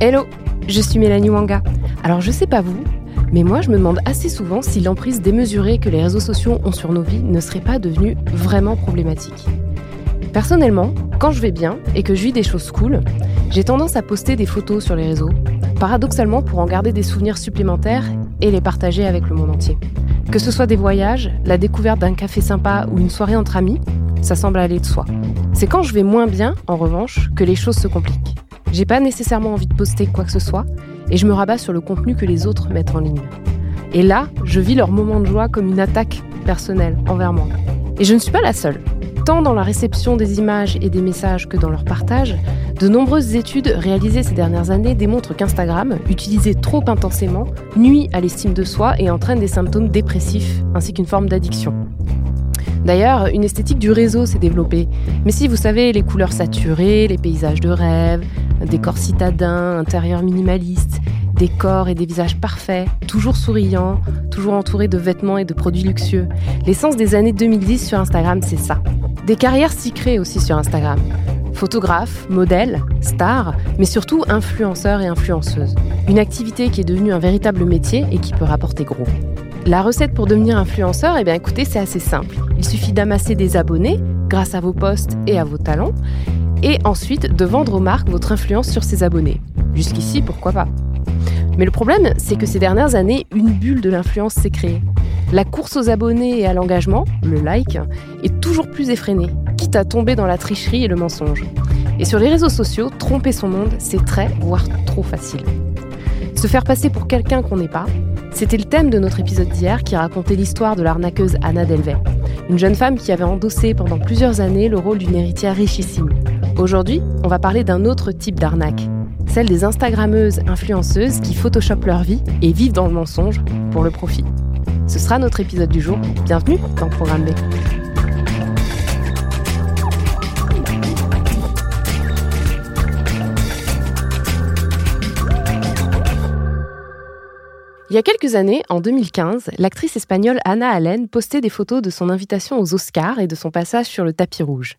Hello, je suis Mélanie Wanga. Alors je sais pas vous, mais moi je me demande assez souvent si l'emprise démesurée que les réseaux sociaux ont sur nos vies ne serait pas devenue vraiment problématique. Personnellement, quand je vais bien et que je vis des choses cool, j'ai tendance à poster des photos sur les réseaux, paradoxalement pour en garder des souvenirs supplémentaires et les partager avec le monde entier. Que ce soit des voyages, la découverte d'un café sympa ou une soirée entre amis, ça semble aller de soi. C'est quand je vais moins bien, en revanche, que les choses se compliquent. J'ai pas nécessairement envie de poster quoi que ce soit et je me rabats sur le contenu que les autres mettent en ligne. Et là, je vis leur moment de joie comme une attaque personnelle envers moi. Et je ne suis pas la seule. Tant dans la réception des images et des messages que dans leur partage, de nombreuses études réalisées ces dernières années démontrent qu'Instagram, utilisé trop intensément, nuit à l'estime de soi et entraîne des symptômes dépressifs ainsi qu'une forme d'addiction. D'ailleurs, une esthétique du réseau s'est développée. Mais si vous savez, les couleurs saturées, les paysages de rêve, décors citadins, intérieurs minimalistes, des corps et des visages parfaits, toujours souriants, toujours entourés de vêtements et de produits luxueux. L'essence des années 2010 sur Instagram, c'est ça. Des carrières s'y créent aussi sur Instagram. Photographes, modèles, stars, mais surtout influenceurs et influenceuses. Une activité qui est devenue un véritable métier et qui peut rapporter gros. La recette pour devenir influenceur, eh bien écoutez, c'est assez simple. Il suffit d'amasser des abonnés grâce à vos posts et à vos talents, et ensuite de vendre aux marques votre influence sur ces abonnés. Jusqu'ici, pourquoi pas? Mais le problème, c'est que ces dernières années, une bulle de l'influence s'est créée. La course aux abonnés et à l'engagement, le like, est toujours plus effrénée, à tomber dans la tricherie et le mensonge. Et sur les réseaux sociaux, tromper son monde, c'est très, voire trop facile. Se faire passer pour quelqu'un qu'on n'est pas, c'était le thème de notre épisode d'hier qui racontait l'histoire de l'arnaqueuse Anna Delvey, une jeune femme qui avait endossé pendant plusieurs années le rôle d'une héritière richissime. Aujourd'hui, on va parler d'un autre type d'arnaque, celle des Instagrammeuses influenceuses qui photoshopent leur vie et vivent dans le mensonge pour le profit. Ce sera notre épisode du jour. Bienvenue dans Programme B. Il y a quelques années, en 2015, l'actrice espagnole Anna Allen postait des photos de son invitation aux Oscars et de son passage sur le tapis rouge.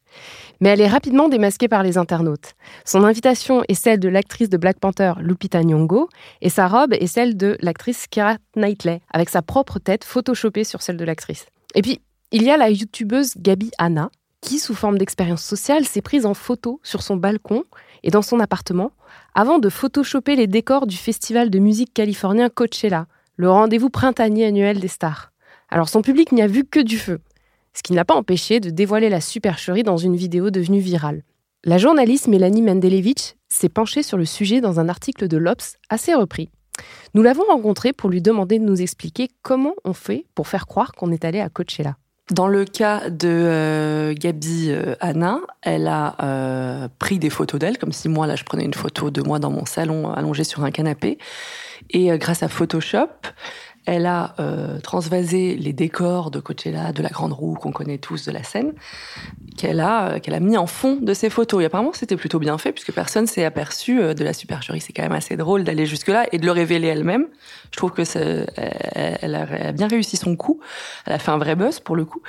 Mais elle est rapidement démasquée par les internautes. Son invitation est celle de l'actrice de Black Panther Lupita Nyong'o et sa robe est celle de l'actrice Keira Knightley, avec sa propre tête photoshopée sur celle de l'actrice. Et puis, il y a la youtubeuse Gabi Anna, qui, sous forme d'expérience sociale, s'est prise en photo sur son balcon et dans son appartement avant de photoshopper les décors du festival de musique californien Coachella, le rendez-vous printanier annuel des stars. Alors son public n'y a vu que du feu, ce qui n'a pas empêché de dévoiler la supercherie dans une vidéo devenue virale. La journaliste Mélanie Mendelevich s'est penchée sur le sujet dans un article de l'Obs assez repris. Nous l'avons rencontrée pour lui demander de nous expliquer comment on fait pour faire croire qu'on est allé à Coachella. Dans le cas de euh, Gabi euh, Anna, elle a euh, pris des photos d'elle, comme si moi, là, je prenais une photo de moi dans mon salon allongée sur un canapé. Et grâce à Photoshop, elle a euh, transvasé les décors de Coachella, de la Grande Roue qu'on connaît tous de la scène, qu'elle a, euh, qu'elle a mis en fond de ses photos. Et apparemment, c'était plutôt bien fait puisque personne s'est aperçu euh, de la supercherie. C'est quand même assez drôle d'aller jusque-là et de le révéler elle-même. Je trouve que elle, a, bien réussi son coup. Elle a fait un vrai buzz pour le coup.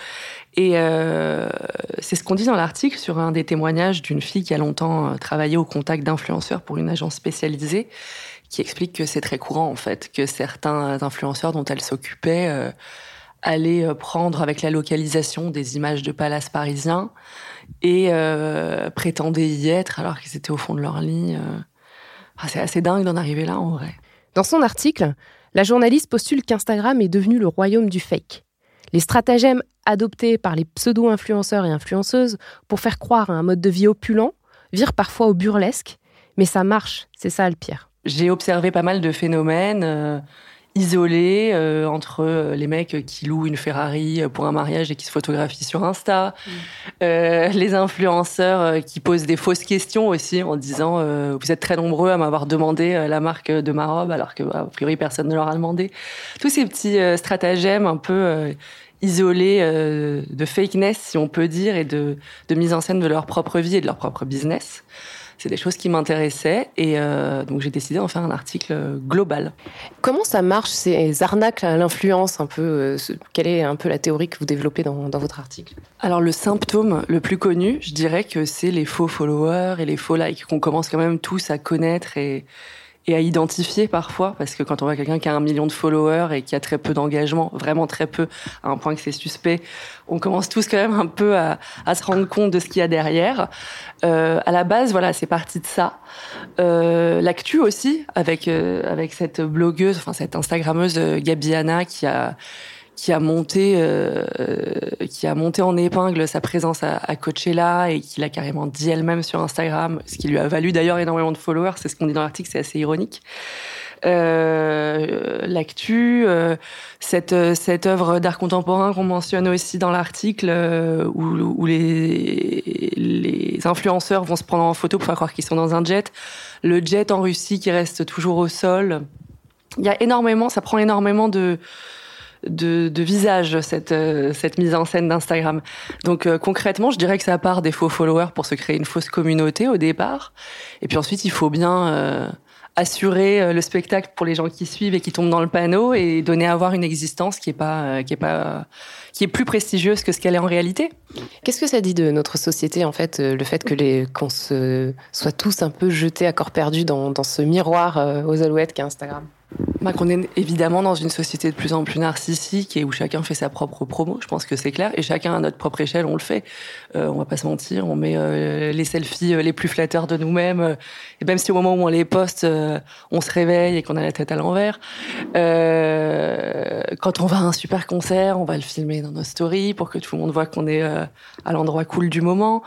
Et euh, c'est ce qu'on dit dans l'article sur un des témoignages d'une fille qui a longtemps travaillé au contact d'influenceurs pour une agence spécialisée qui explique que c'est très courant en fait, que certains influenceurs dont elle s'occupait euh, allaient euh, prendre avec la localisation des images de palaces parisiens et euh, prétendaient y être alors qu'ils étaient au fond de leur lit. Ah, c'est assez dingue d'en arriver là en vrai. Dans son article, la journaliste postule qu'Instagram est devenu le royaume du fake. Les stratagèmes adoptés par les pseudo-influenceurs et influenceuses pour faire croire à un mode de vie opulent virent parfois au burlesque, mais ça marche, c'est ça le pire j'ai observé pas mal de phénomènes. Euh, isolé euh, entre euh, les mecs qui louent une Ferrari pour un mariage et qui se photographient sur Insta, mm. euh, les influenceurs qui posent des fausses questions aussi en disant vous êtes très nombreux à m'avoir demandé la marque de ma robe alors que bah, a priori personne ne leur a demandé. Tous ces petits stratagèmes un peu isolés de fakeness si on peut dire et de, de mise en scène de leur propre vie et de leur propre business c'est des choses qui m'intéressaient et euh, donc j'ai décidé d'en faire un article euh, global. Comment ça marche ces arnaques à l'influence un peu euh, Quelle est un peu la théorie que vous développez dans, dans votre article? Alors le symptôme le plus connu, je dirais que c'est les faux followers et les faux likes qu'on commence quand même tous à connaître et et à identifier parfois, parce que quand on voit quelqu'un qui a un million de followers et qui a très peu d'engagement, vraiment très peu, à un point que c'est suspect, on commence tous quand même un peu à, à se rendre compte de ce qu'il y a derrière. Euh, à la base, voilà, c'est parti de ça. Euh, L'actu aussi, avec euh, avec cette blogueuse, enfin cette Instagrammeuse euh, Gabiana qui a qui a monté, euh, qui a monté en épingle sa présence à, à Coachella et qui l'a carrément dit elle-même sur Instagram, ce qui lui a valu d'ailleurs énormément de followers. C'est ce qu'on dit dans l'article, c'est assez ironique. Euh, l'actu, euh, cette cette œuvre d'art contemporain qu'on mentionne aussi dans l'article euh, où, où les les influenceurs vont se prendre en photo pour faire croire qu'ils sont dans un jet, le jet en Russie qui reste toujours au sol. Il y a énormément, ça prend énormément de de, de visage cette euh, cette mise en scène d'Instagram. Donc euh, concrètement, je dirais que ça part des faux followers pour se créer une fausse communauté au départ, et puis ensuite il faut bien euh, assurer le spectacle pour les gens qui suivent et qui tombent dans le panneau et donner à avoir une existence qui est pas qui est pas qui est plus prestigieuse que ce qu'elle est en réalité. Qu'est-ce que ça dit de notre société en fait le fait que les qu'on se soit tous un peu jetés à corps perdu dans dans ce miroir aux alouettes qu'est Instagram? Bah, qu'on est évidemment dans une société de plus en plus narcissique et où chacun fait sa propre promo, je pense que c'est clair, et chacun à notre propre échelle, on le fait. Euh, on va pas se mentir, on met euh, les selfies euh, les plus flatteurs de nous-mêmes, euh, et même si au moment où on les poste, euh, on se réveille et qu'on a la tête à l'envers. quand on va à un super concert, on va le filmer dans nos stories pour que tout le monde voit qu'on est à l'endroit cool du moment.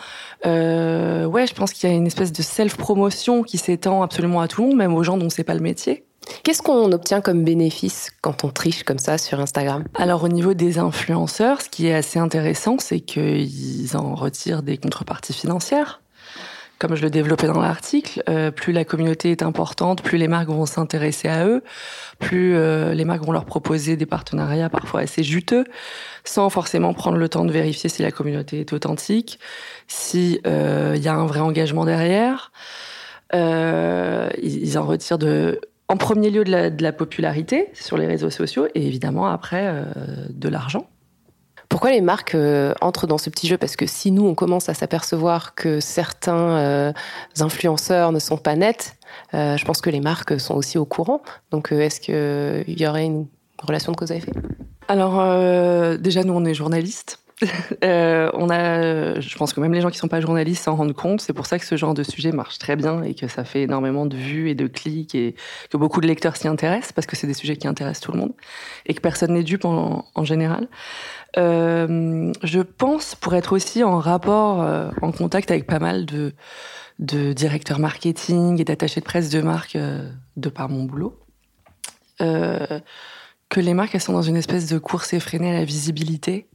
ouais, je pense qu'il y a une espèce de self-promotion qui s'étend absolument à tout le monde, même aux gens dont c'est pas le métier. Qu'est-ce qu'on obtient comme bénéfice quand on triche comme ça sur Instagram? Alors au niveau des influenceurs, ce qui est assez intéressant, c'est qu'ils en retirent des contreparties financières. Comme je le développais dans l'article, euh, plus la communauté est importante, plus les marques vont s'intéresser à eux, plus euh, les marques vont leur proposer des partenariats parfois assez juteux, sans forcément prendre le temps de vérifier si la communauté est authentique, si euh, il y a un vrai engagement derrière. Euh, ils en retirent de en premier lieu de la, de la, popularité sur les réseaux sociaux et évidemment après euh, de l'argent. Pourquoi les marques euh, entrent dans ce petit jeu? Parce que si nous, on commence à s'apercevoir que certains euh, influenceurs ne sont pas nets, euh, je pense que les marques sont aussi au courant. Donc euh, est-ce qu'il y aurait une relation de cause à effet? Alors euh, déjà, nous, on est journalistes. euh, on a, je pense que même les gens qui sont pas journalistes s'en rendent compte. C'est pour ça que ce genre de sujet marche très bien et que ça fait énormément de vues et de clics et que beaucoup de lecteurs s'y intéressent parce que c'est des sujets qui intéressent tout le monde et que personne n'est dupe en, général. Euh, je pense pour être aussi en rapport, euh, en contact avec pas mal de, de directeurs marketing et d'attachés de presse de marque euh, de par mon boulot. Euh, que les marques elles sont dans une espèce de course effrénée à la visibilité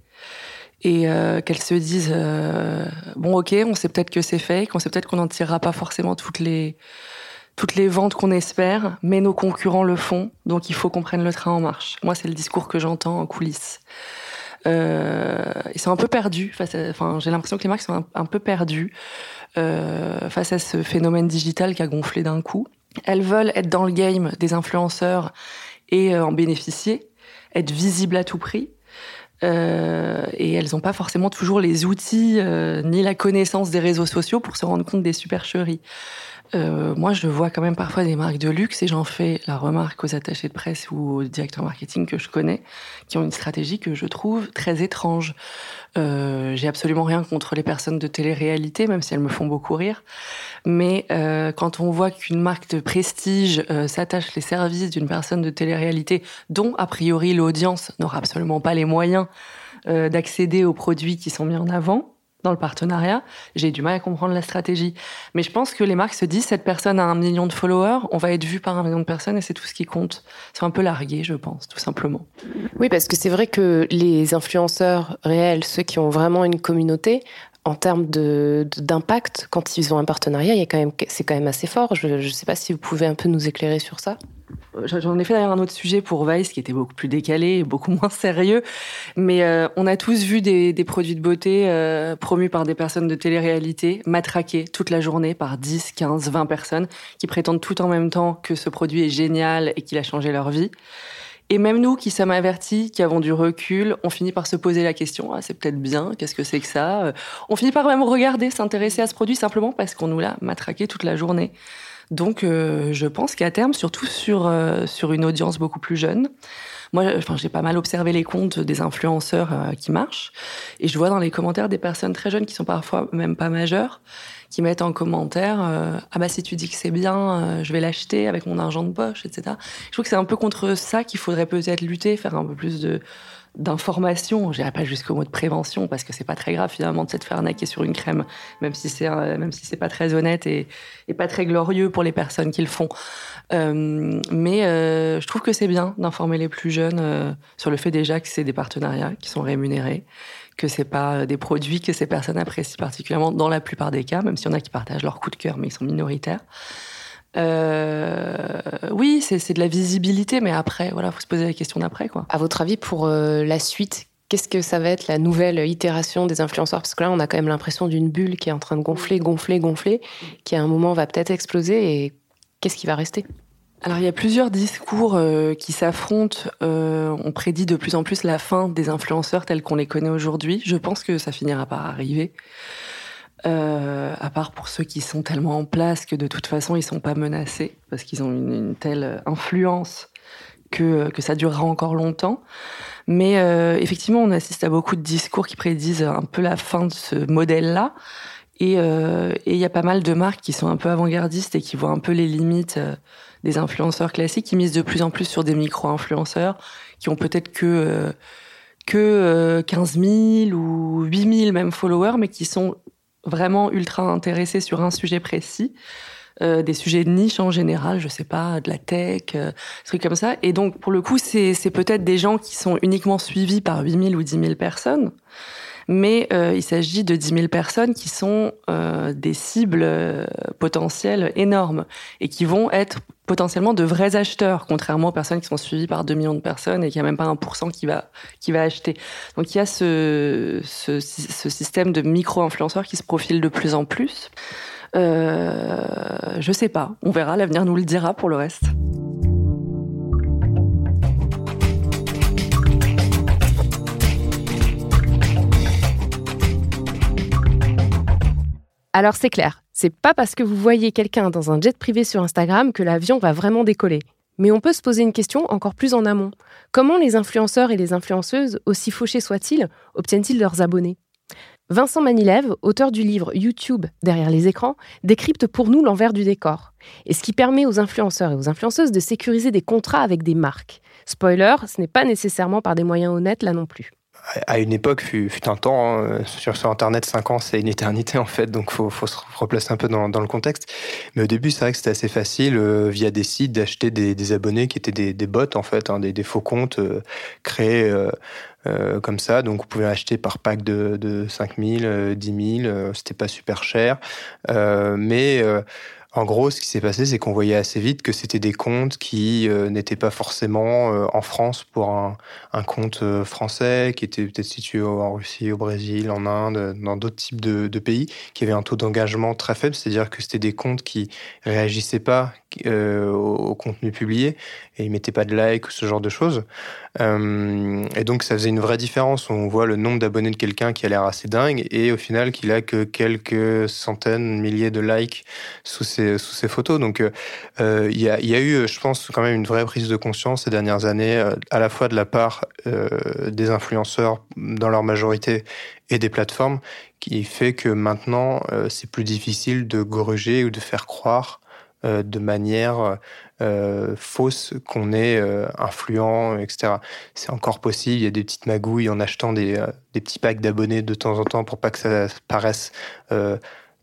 et euh, qu'elles se disent euh, bon ok on sait peut-être que c'est fake on sait peut-être qu'on n'en tirera pas forcément toutes les toutes les ventes qu'on espère mais nos concurrents le font donc il faut qu'on prenne le train en marche. Moi c'est le discours que j'entends en coulisses. Euh, ils sont un peu perdus face enfin j'ai l'impression que les marques sont un, peu perdues euh, face à ce phénomène digital qui a gonflé d'un coup. Elles veulent être dans le game des influenceurs et euh, en bénéficier être visibles à tout prix. Euh, et elles n'ont pas forcément toujours les outils euh, ni la connaissance des réseaux sociaux pour se rendre compte des supercheries. Euh, moi, je vois quand même parfois des marques de luxe et j'en fais la remarque aux attachés de presse ou aux directeurs marketing que je connais, qui ont une stratégie que je trouve très étrange. Euh, J'ai absolument rien contre les personnes de télé-réalité, même si elles me font beaucoup rire. Mais euh, quand on voit qu'une marque de prestige s'attache les services d'une personne de télé-réalité, dont a priori l'audience n'aura absolument pas les moyens euh, d'accéder aux produits qui sont mis en avant, dans le partenariat, j'ai du mal à comprendre la stratégie. Mais je pense que les marques se disent, cette personne a un million de followers, on va être vu par un million de personnes et c'est tout ce qui compte. C'est un peu largué, je pense, tout simplement. Oui, parce que c'est vrai que les influenceurs réels, ceux qui ont vraiment une communauté, en termes de, d'impact, quand ils ont un partenariat, c'est quand même assez fort. Je ne sais pas si vous pouvez un peu nous éclairer sur ça. J'en ai fait d'ailleurs un autre sujet pour Vice qui était beaucoup plus décalé, beaucoup moins sérieux. Mais euh, on a tous vu des, des produits de beauté euh, promus par des personnes de télé-réalité, matraqués toute la journée par 10, 15, 20 personnes qui prétendent tout en même temps que ce produit est génial et qu'il a changé leur vie. Et même nous qui sommes avertis, qui avons du recul, on finit par se poser la question ah, c'est peut-être bien, qu'est-ce que c'est que ça On finit par même regarder, s'intéresser à ce produit simplement parce qu'on nous l'a matraqué toute la journée. Donc, euh, je pense qu'à terme, surtout sur, euh, sur une audience beaucoup plus jeune, moi, enfin, j'ai pas mal observé les comptes des influenceurs euh, qui marchent, et je vois dans les commentaires des personnes très jeunes qui sont parfois même pas majeures, qui mettent en commentaire ah bah si tu dis que c'est bien, je vais l'acheter avec mon argent de poche, etc. Je trouve que c'est un peu contre ça qu'il faudrait peut-être lutter, faire un peu plus de d'information, je dirais pas jusqu'au mot de prévention parce que c'est pas très grave finalement de se faire arnaquer sur une crème, même si c'est même si c'est pas très honnête et, et, pas très glorieux pour les personnes qui le font. Euh, mais euh, je trouve que c'est bien d'informer les plus jeunes euh, sur le fait déjà que c'est des partenariats qui sont rémunérés, que c'est pas des produits que ces personnes apprécient particulièrement dans la plupart des cas, même s'il y en a qui partagent leur coup de cœur, mais ils sont minoritaires. Euh, oui, c'est de la visibilité, mais après, voilà, faut se poser la question d'après, quoi. À votre avis, pour euh, la suite, qu'est-ce que ça va être la nouvelle itération des influenceurs? Parce que là, on a quand même l'impression d'une bulle qui est en train de gonfler, gonfler, gonfler, qui à un moment va peut-être exploser. Et qu'est-ce qui va rester? Alors il y a plusieurs discours euh, qui s'affrontent. on prédit de plus en plus la fin des influenceurs tels qu'on les connaît aujourd'hui. Je pense que ça finira par arriver. Euh, à part pour ceux qui sont tellement en place que de toute façon ils sont pas menacés parce qu'ils ont une, telle influence que, que ça durera encore longtemps. Mais euh, effectivement, on assiste à beaucoup de discours qui prédisent un peu la fin de ce modèle-là. Et euh, il y a pas mal de marques qui sont un peu avant-gardistes et qui voient un peu les limites euh, des influenceurs classiques, qui misent de plus en plus sur des micro-influenceurs, qui ont peut-être que euh, que 15 000 ou 8 000 même followers, mais qui sont vraiment ultra intéressés sur un sujet précis. Euh, des sujets de niche en général, je sais pas, de la tech, euh, trucs comme ça. Et donc, pour le coup, c'est peut-être des gens qui sont uniquement suivis par 8000 ou 10 000 personnes mais euh, il s'agit de 10 000 personnes qui sont euh, des cibles euh, potentielles énormes et qui vont être potentiellement de vrais acheteurs, contrairement aux personnes qui sont suivies par 2 millions de personnes et qui a même pas 1% qui va, qui va acheter. Donc il y a ce, ce, ce système de micro-influenceurs qui se profile de plus en plus. Euh, je sais pas, on verra, l'avenir nous le dira pour le reste. Alors c'est clair, c'est pas parce que vous voyez quelqu'un dans un jet privé sur Instagram que l'avion va vraiment décoller. Mais on peut se poser une question encore plus en amont. Comment les influenceurs et les influenceuses, aussi fauchés soient-ils, obtiennent-ils leurs abonnés? Vincent Manilev, auteur du livre YouTube Derrière les écrans, décrypte pour nous l'envers du décor, et ce qui permet aux influenceurs et aux influenceuses de sécuriser des contrats avec des marques. Spoiler, ce n'est pas nécessairement par des moyens honnêtes là non plus à une époque, fut, fut un temps, hein, sur, sur Internet, 5 ans, c'est une éternité en fait, donc faut, faut se replacer un peu dans, dans le contexte. Mais au début, c'est vrai que c'était assez facile, euh, via des sites, d'acheter des, des, abonnés qui étaient des, des bots en fait, hein, des, des, faux comptes euh, créés euh, comme ça. Donc vous pouvez acheter par pack de, de 5 000, 10 000, c'était pas super cher. mais en gros, ce qui s'est passé, c'est qu'on voyait assez vite que c'était des comptes qui euh, n'étaient pas forcément euh, en France pour un, compte euh, français, qui était peut-être situé en Russie, au Brésil, en Inde, dans d'autres types de, de, pays, qui avaient un taux d'engagement très faible, c'est-à-dire que c'était des comptes qui réagissaient pas au, contenu publié et ils mettaient pas de like ou ce genre de choses. et donc ça faisait une vraie différence. On voit le nombre d'abonnés de quelqu'un qui a l'air assez dingue et au final qu'il a que quelques centaines, milliers de likes sous ses photos. Donc, euh, euh, il y, a, y, a, eu, je pense, quand même une vraie prise de conscience ces dernières années, euh, à la fois de la part des influenceurs dans leur majorité et des plateformes, qui fait que maintenant, c'est plus difficile de gruger ou de faire croire de manière fausse qu'on est influent, etc. C'est encore possible. Il y a des petites magouilles en achetant des, petits packs d'abonnés de temps en temps pour pas que ça paraisse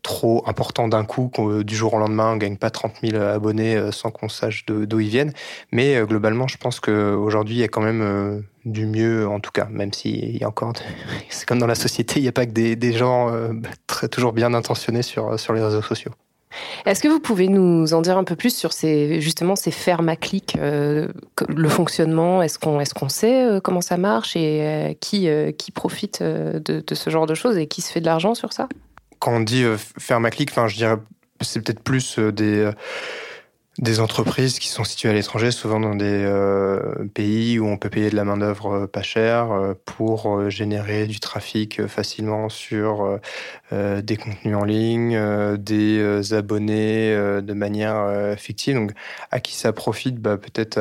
trop important d'un coup, du jour au lendemain, on gagne pas 30 000 abonnés euh, sans qu'on sache d'où ils viennent. Mais euh, globalement, je pense qu'aujourd'hui, il y a quand même euh, du mieux, en tout cas, même s'il y a encore... C'est comme dans la société, il n'y a pas que des, gens toujours bien intentionnés sur les réseaux sociaux. Est-ce que vous pouvez nous en dire un peu plus sur ces, justement ces fermes à clics, le fonctionnement? Est-ce qu'on est sait comment ça marche et qui, qui profite de, ce genre de choses et qui se fait de l'argent sur ça? Quand on dit euh, ma clique, enfin, je dirais, c'est peut-être plus euh, des euh, des entreprises qui sont situées à l'étranger, souvent dans des pays où on peut payer de la main-d'œuvre pas chère pour générer du trafic facilement sur des contenus en ligne, des abonnés de manière fictive. Donc, à qui ça profite? Bah, Peut-être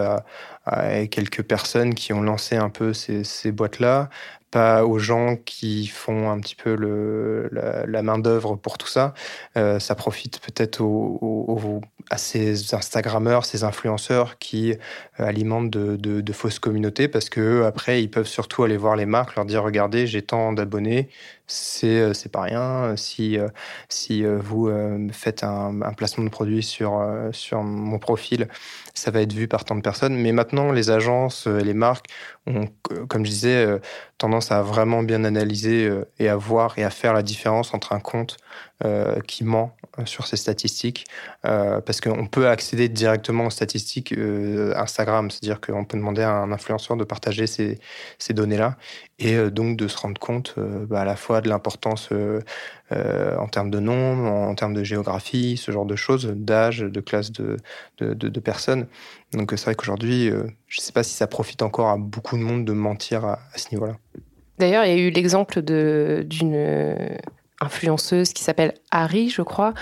à, quelques personnes qui ont lancé un peu ces boîtes-là, pas aux gens qui font un petit peu le, la, main d'œuvre pour tout ça. Euh, ça profite peut-être aux, à ces Instagrammeurs, ces influenceurs qui euh, alimentent de, de, de, fausses communautés parce que après ils peuvent surtout aller voir les marques, leur dire regardez j'ai tant d'abonnés, c'est euh, c'est pas rien. Si euh, si euh, vous faites un, un, placement de produit sur sur mon profil, ça va être vu par tant de personnes. Mais maintenant, les agences et les marques ont, comme je disais, tendance à vraiment bien analyser et à voir et à faire la différence entre un compte qui ment sur ses statistiques, parce qu'on peut accéder directement aux statistiques Instagram, c'est-à-dire qu'on peut demander à un influenceur de partager ces, ces données-là, et donc de se rendre compte bah, à la fois de l'importance euh, euh, en termes de nombre, en, termes de géographie, ce genre de choses, d'âge, de classe de, de, personnes. Donc c'est vrai qu'aujourd'hui, euh, je ne sais pas si ça profite encore à beaucoup de monde de mentir à, à ce niveau-là. D'ailleurs, il y a eu l'exemple d'une influenceuse qui s'appelle Harry, je crois,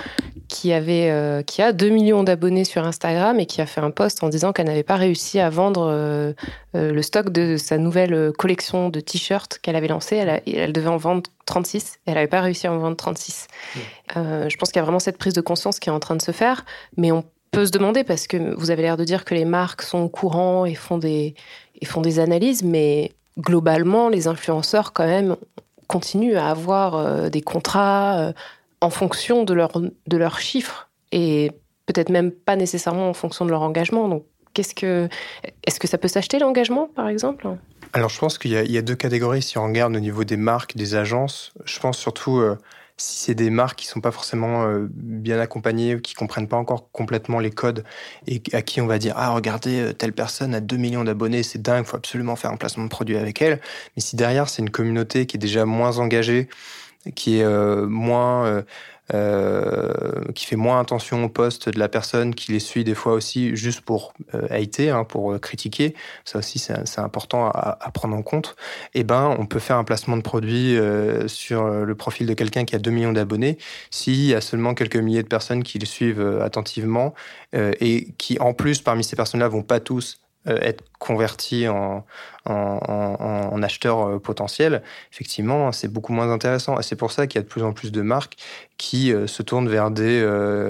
qui avait, euh, qui a 2 millions d'abonnés sur Instagram et qui a fait un post en disant qu'elle n'avait pas réussi à vendre euh, euh, le stock de sa nouvelle collection de t-shirts qu'elle avait lancée. Elle, elle, devait en vendre 36 et elle n'avait pas réussi à en vendre 36. je pense qu'il y a vraiment cette prise de conscience qui est en train de se faire, mais on peut se demander parce que vous avez l'air de dire que les marques sont au courant et font des, et font des analyses, mais globalement, les influenceurs, quand même, continuent à avoir euh, des contrats euh, en fonction de, leur, de leurs chiffres et peut-être même pas nécessairement en fonction de leur engagement. Donc, qu'est-ce que, est-ce que ça peut s'acheter l'engagement, par exemple? Alors, je pense qu'il y, a deux catégories si on regarde au niveau des marques, des agences. Je pense surtout euh, si c'est des marques qui sont pas forcément euh, bien accompagnées, qui comprennent pas encore complètement les codes et à qui on va dire ah regardez euh, telle personne a 2 millions d'abonnés, c'est dingue, faut absolument faire un placement de produit avec elle. Mais si derrière c'est une communauté qui est déjà moins engagée, qui est euh, moins qui fait moins attention au poste de la personne, qui les suit des fois aussi juste pour euh, hater, hein, pour euh, critiquer, ça aussi c'est important à, prendre en compte, et eh ben on peut faire un placement de produit euh, sur le profil de quelqu'un qui a 2 millions d'abonnés. S'il y a seulement quelques milliers de personnes qui le suivent attentivement et qui en plus parmi ces personnes-là vont pas tous euh, être converti en, en, en, en acheteur euh, potentiel, effectivement, c'est beaucoup moins intéressant. Et c'est pour ça qu'il y a de plus en plus de marques qui euh, se tournent vers des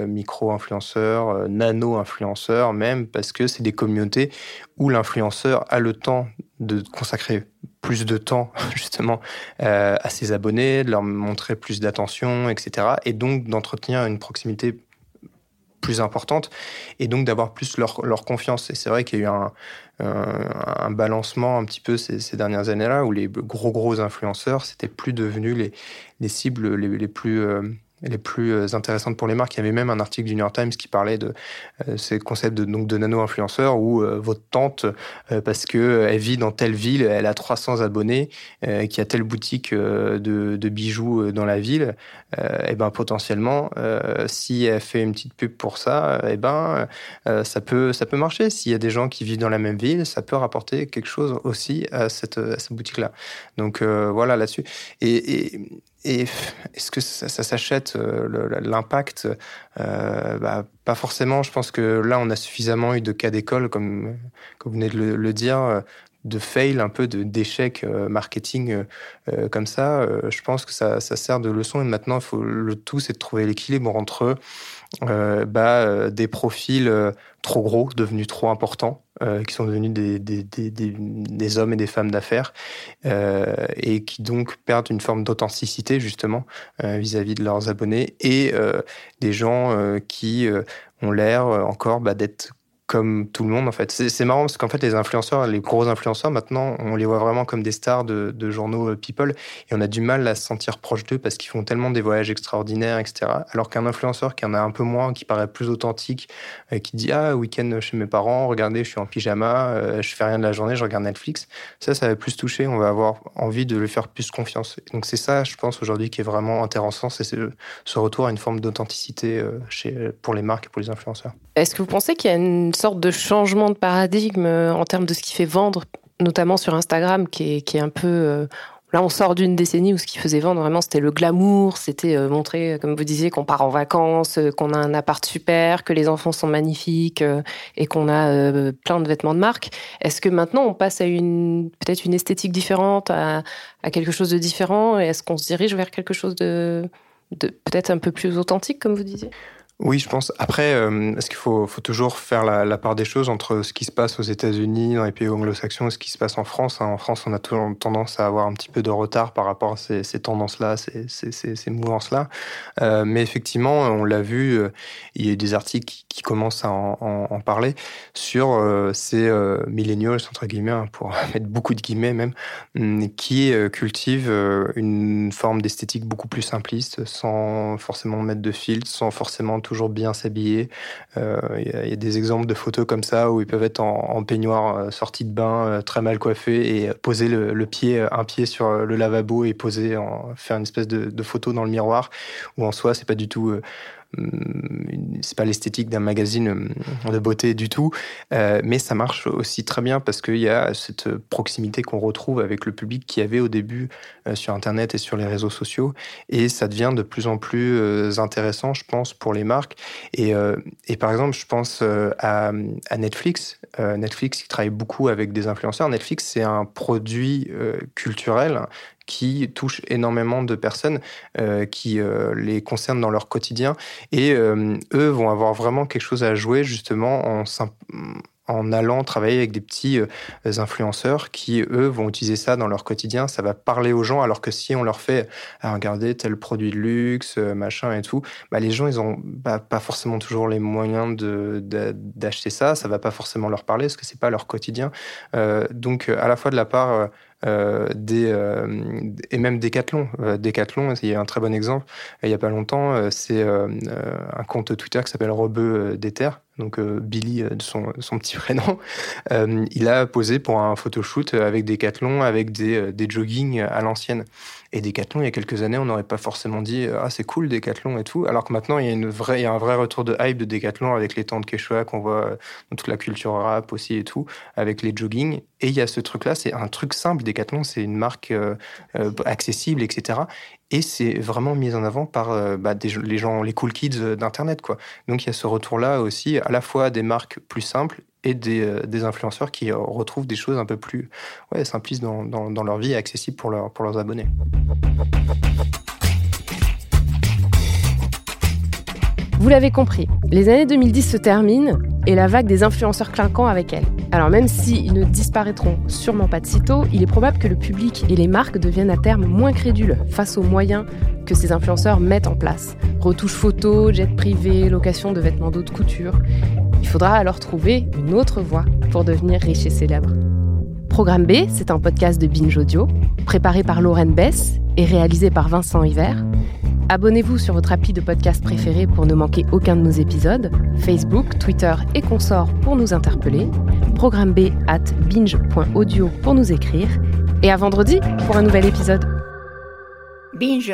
micro-influenceurs, nano-influenceurs même, parce que c'est des communautés où l'influenceur a le temps de consacrer plus de temps justement à ses abonnés, de leur montrer plus d'attention, etc. Et donc d'entretenir une proximité plus importante et donc d'avoir plus leur, confiance. Et c'est vrai qu'il y a eu un, un, balancement un petit peu ces, ces dernières années-là où les gros gros influenceurs, c'était plus devenu les, les cibles les, les plus... Euh, les plus euh, intéressantes pour les marques. Il y avait même un article du New York Times qui parlait de euh, ces concepts de, de nano-influenceurs où euh, votre tante, parce que elle vit dans telle ville, elle a 300 abonnés, qui a telle boutique de, bijoux dans la ville, et ben potentiellement, si elle fait une petite pub pour ça, et ben ça peut ça peut marcher. S'il y a des gens qui vivent dans la même ville, ça peut rapporter quelque chose aussi à cette, à cette boutique-là. Donc voilà là-dessus. Et, et est-ce que ça, s'achète euh, l'impact euh, bah, Pas forcément. Je pense que là, on a suffisamment eu de cas d'école, comme, comme vous venez de le, dire, de fail, un peu d'échec euh, marketing euh, comme ça. Euh, je pense que ça, ça, sert de leçon. Et maintenant, faut, le tout, c'est de trouver l'équilibre entre bah, des profils trop gros, devenus trop importants, qui sont devenus des, des, des, des, hommes et des femmes d'affaires, et qui donc perdent une forme d'authenticité justement vis-à-vis de leurs abonnés, et des gens qui ont l'air encore bah, d'être comme tout le monde en fait. C'est marrant parce qu'en fait les influenceurs, les gros influenceurs maintenant, on les voit vraiment comme des stars de, journaux euh, people et on a du mal à se sentir proche d'eux parce qu'ils font tellement des voyages extraordinaires, etc. Alors qu'un influenceur qui en a un peu moins, qui paraît plus authentique, euh, qui dit ah week-end chez mes parents, regardez je suis en pyjama, euh, je fais rien de la journée, je regarde Netflix, ça ça va plus toucher, on va avoir envie de lui faire plus confiance. Donc c'est ça je pense aujourd'hui qui est vraiment intéressant, c'est ce retour à une forme d'authenticité pour les marques et pour les influenceurs. Est-ce que vous pensez qu'il y a une sorte de changement de paradigme euh, en termes de ce qui fait vendre, notamment sur Instagram, qui est, qui est un peu... Euh, là, on sort d'une décennie où ce qui faisait vendre vraiment, c'était le glamour, c'était euh, montrer, comme vous disiez, qu'on part en vacances, qu'on a un appart super, que les enfants sont magnifiques et qu'on a plein de vêtements de marque. Est-ce que maintenant, on passe à une peut-être une esthétique différente, à, quelque chose de différent Et est-ce qu'on se dirige vers quelque chose de peut-être un peu plus authentique, comme vous disiez? Oui, je pense. Après, euh, est-ce qu'il faut, toujours faire la, part des choses entre ce qui se passe aux États-Unis, dans les pays anglo-saxons, et ce qui se passe en France hein? En France, on a toujours tendance à avoir un petit peu de retard par rapport à ces, ces tendances-là, ces, ces, ces mouvances-là. Euh, mais effectivement, on l'a vu, euh, il y a eu des articles qui, commencent à en, parler sur euh, ces millennials, entre guillemets, hein, pour mettre beaucoup de guillemets même, hum, qui cultivent une forme d'esthétique beaucoup plus simpliste, sans forcément mettre de filtre, sans forcément toujours bien s'habiller. Euh, il y, a des exemples de photos comme ça où ils peuvent être en, peignoir euh, sorti de bain, euh, très mal coiffés et poser le, pied, un pied sur le lavabo et poser, en, faire une espèce de, photo dans le miroir. Où en soi, c'est pas du tout c'est pas l'esthétique d'un magazine hum, de beauté du tout, euh, mais ça marche aussi très bien parce qu'il y a cette proximité qu'on retrouve avec le public qui avait au début euh, sur Internet et sur les réseaux sociaux, et ça devient de plus en plus euh, intéressant, je pense, pour les marques. Et, et par exemple, je pense à, à Netflix. Netflix qui travaille beaucoup avec des influenceurs. Netflix, c'est un produit culturel qui touchent énormément de personnes, euh, qui euh, les concernent dans leur quotidien. Et euh, eux vont avoir vraiment quelque chose à jouer justement en en allant travailler avec des petits influenceurs qui, eux, vont utiliser ça dans leur quotidien. Ça va parler aux gens, alors que si on leur fait ah, regarder tel produit de luxe, machin et tout, bah, les gens, ils ont bah, pas forcément toujours les moyens d'acheter ça. Ça va pas forcément leur parler parce que c'est pas leur quotidien. donc, à la fois de la part euh, des, euh, et même Decathlon. Euh, Decathlon, il y a un très bon exemple. Il n'y a pas longtemps, c'est un compte Twitter qui s'appelle Rebeu d'Ether, donc Billy, son, son petit prénom, il a posé pour un photoshoot avec Decathlon, avec des, des joggings à l'ancienne. Et Decathlon, il y a quelques années, on n'aurait pas forcément dit ah c'est cool Decathlon et tout, alors que maintenant il y a une il y a un vrai retour de hype de Decathlon avec les temps de Quechua qu'on voit dans toute la culture rap aussi et tout, avec les joggings. Et il y a ce truc-là, c'est un truc simple. Decathlon, c'est une marque euh, euh, accessible, etc. Et c'est vraiment mis en avant par euh, bah, les gens, les cool kids d'Internet, quoi. Donc il y a ce retour-là aussi, à la fois des marques plus simples et des, des influenceurs qui retrouvent des choses un peu plus ouais, simplistes dans, leur vie et accessibles pour, leur, pour leurs abonnés. Vous l'avez compris, les années 2010 se terminent et la vague des influenceurs clinquants avec elles. Alors même s'ils ne disparaîtront sûrement pas de sitôt, il est probable que le public et les marques deviennent à terme moins crédules face aux moyens que ces influenceurs mettent en place. Retouches photos, jet privé, location de vêtements d'haute couture. Il faudra alors trouver une autre voie pour devenir riche et célèbre. Programme B, c'est un podcast de Binge Audio, préparé par Lorraine Bess et réalisé par Vincent Hiver. Abonnez-vous sur votre appli de podcast préféré pour ne manquer aucun de nos épisodes, Facebook, Twitter et consorts pour nous interpeller, programme B at binge.audio pour nous écrire, et à vendredi pour un nouvel épisode. Binge